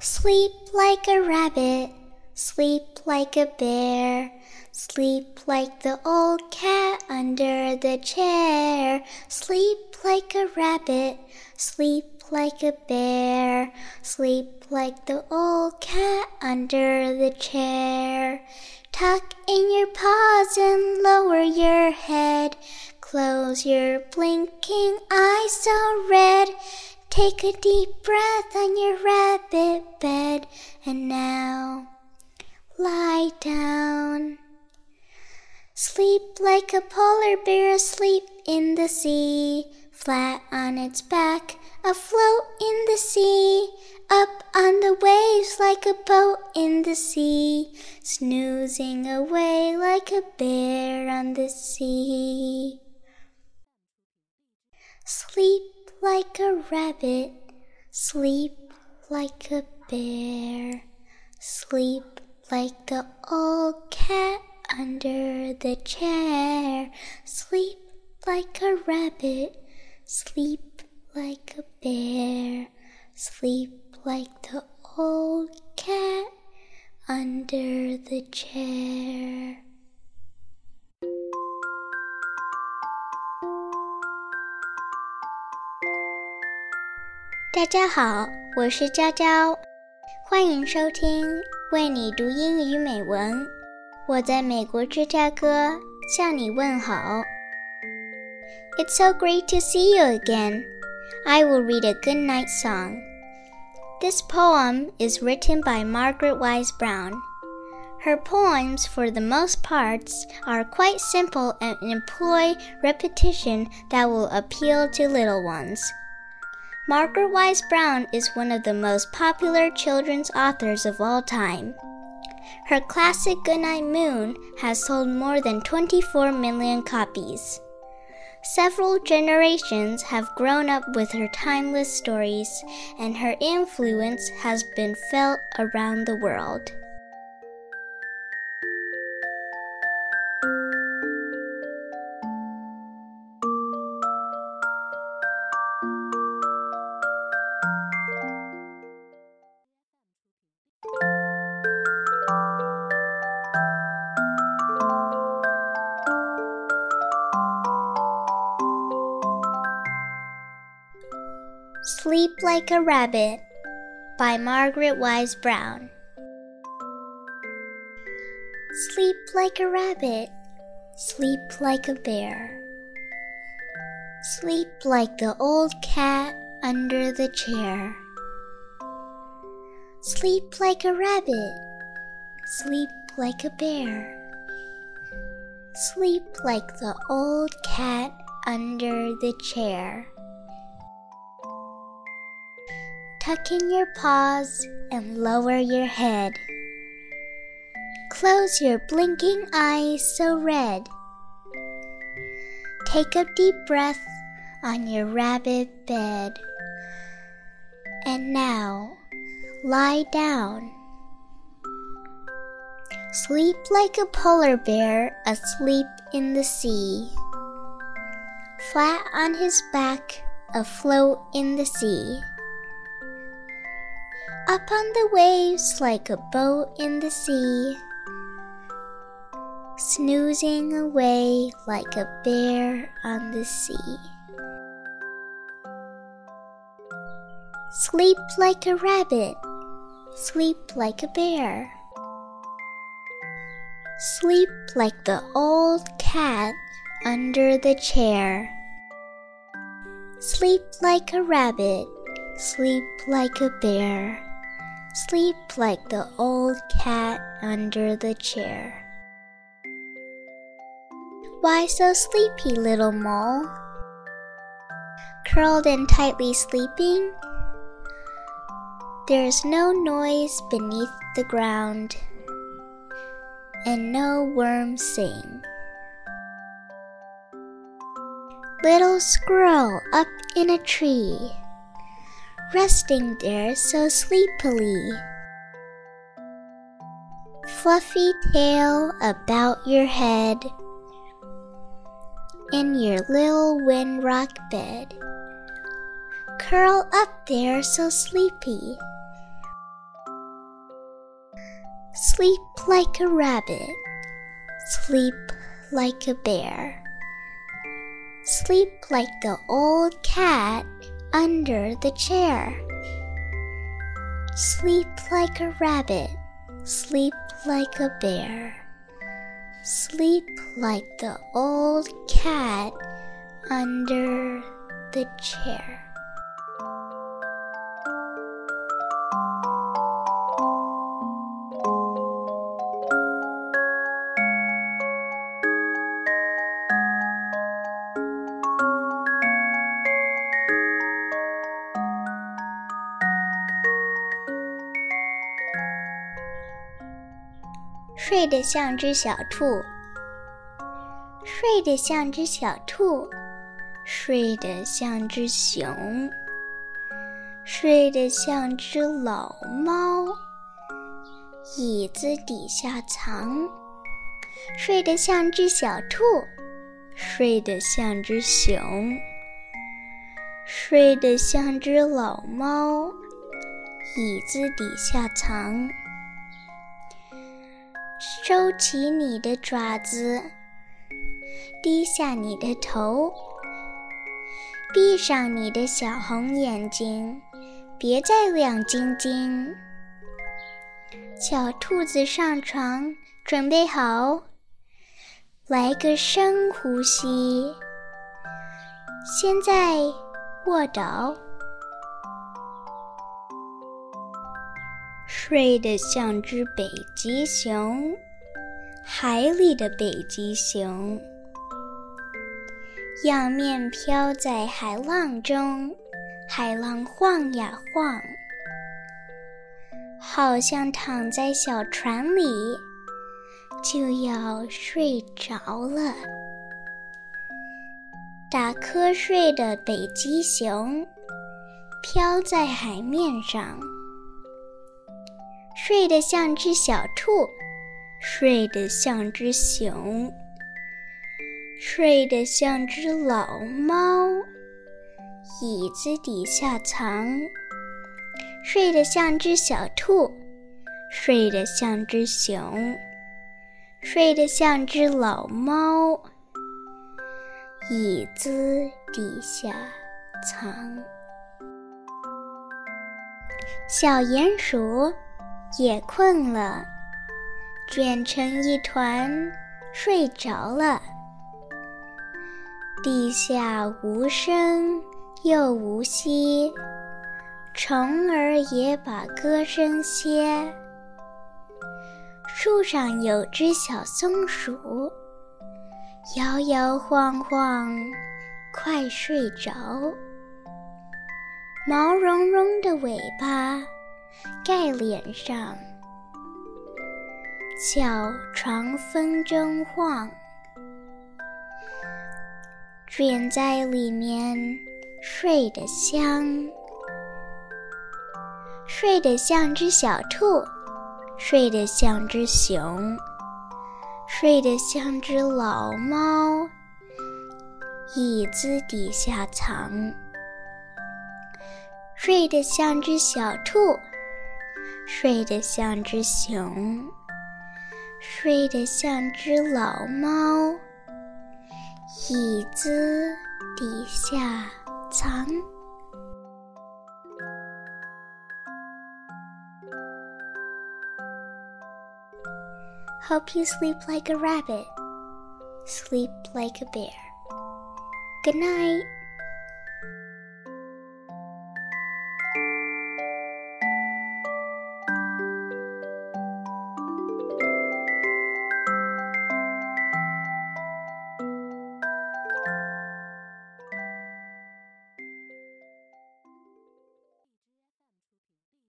Sleep like a rabbit, sleep like a bear, sleep like the old cat under the chair. Sleep like a rabbit, sleep like a bear, sleep like the old cat under the chair. Tuck in your paws and lower your head. Close your blinking eyes so red. Take a deep breath on your rabbit bed. And now lie down. Sleep like a polar bear asleep in the sea, flat on its back, afloat in the sea, up on the waves like a boat in the sea, snoozing away like a bear on the sea. Sleep like a rabbit, sleep like a bear, sleep like the old cat under the chair. Sleep like a rabbit, sleep like a bear, sleep like the old cat under the chair. 大家好，我是娇娇，欢迎收听为你读英语美文。我在美国芝加哥向你问好。It's so great to see you again. I will read a good night song. This poem is written by Margaret Wise Brown. Her poems, for the most parts, are quite simple and employ repetition that will appeal to little ones. Margaret Wise Brown is one of the most popular children's authors of all time. Her classic Goodnight Moon has sold more than 24 million copies. Several generations have grown up with her timeless stories, and her influence has been felt around the world. Sleep Like a Rabbit by Margaret Wise Brown. Sleep like a rabbit, sleep like a bear. Sleep like the old cat under the chair. Sleep like a rabbit, sleep like a bear. Sleep like the old cat under the chair. Tuck in your paws and lower your head. Close your blinking eyes so red. Take a deep breath on your rabbit bed. And now, lie down. Sleep like a polar bear asleep in the sea. Flat on his back, afloat in the sea up on the waves like a boat in the sea, snoozing away like a bear on the sea. Sleep like a rabbit, sleep like a bear. Sleep like the old cat under the chair. Sleep like a rabbit, sleep like a bear. Sleep like the old cat under the chair. Why so sleepy, little mole? Curled and tightly sleeping? There is no noise beneath the ground, and no worms sing. Little squirrel up in a tree resting there so sleepily. Fluffy tail about your head in your little windrock bed. Curl up there so sleepy. Sleep like a rabbit. Sleep like a bear. Sleep like the old cat under the chair. Sleep like a rabbit. Sleep like a bear. Sleep like the old cat under the chair. 睡得像只小兔，睡得像只小兔，睡得像只熊，睡得像只老猫，椅子底下藏。睡得像只小兔，睡得像只熊，睡得像只老猫，椅子底下藏。收起你的爪子，低下你的头，闭上你的小红眼睛，别再亮晶晶。小兔子上床，准备好，来个深呼吸。现在卧倒，睡得像只北极熊。海里的北极熊，仰面飘在海浪中，海浪晃呀晃，好像躺在小船里，就要睡着了。打瞌睡的北极熊，飘在海面上，睡得像只小兔。睡得像只熊，睡得像只老猫，椅子底下藏。睡得像只小兔，睡得像只熊，睡得像只老猫，椅子底下藏。小鼹鼠也困了。卷成一团，睡着了。地下无声又无息，虫儿也把歌声歇。树上有只小松鼠，摇摇晃晃，快睡着。毛茸茸的尾巴盖脸上。小床风中晃，卷在里面睡得香，睡得像只小兔，睡得像只熊，睡得像只老猫，椅子底下藏，睡得像只小兔，睡得像只熊。睡得像只老猫，椅子底下藏。Hope you sleep like a rabbit, sleep like a bear. Good night.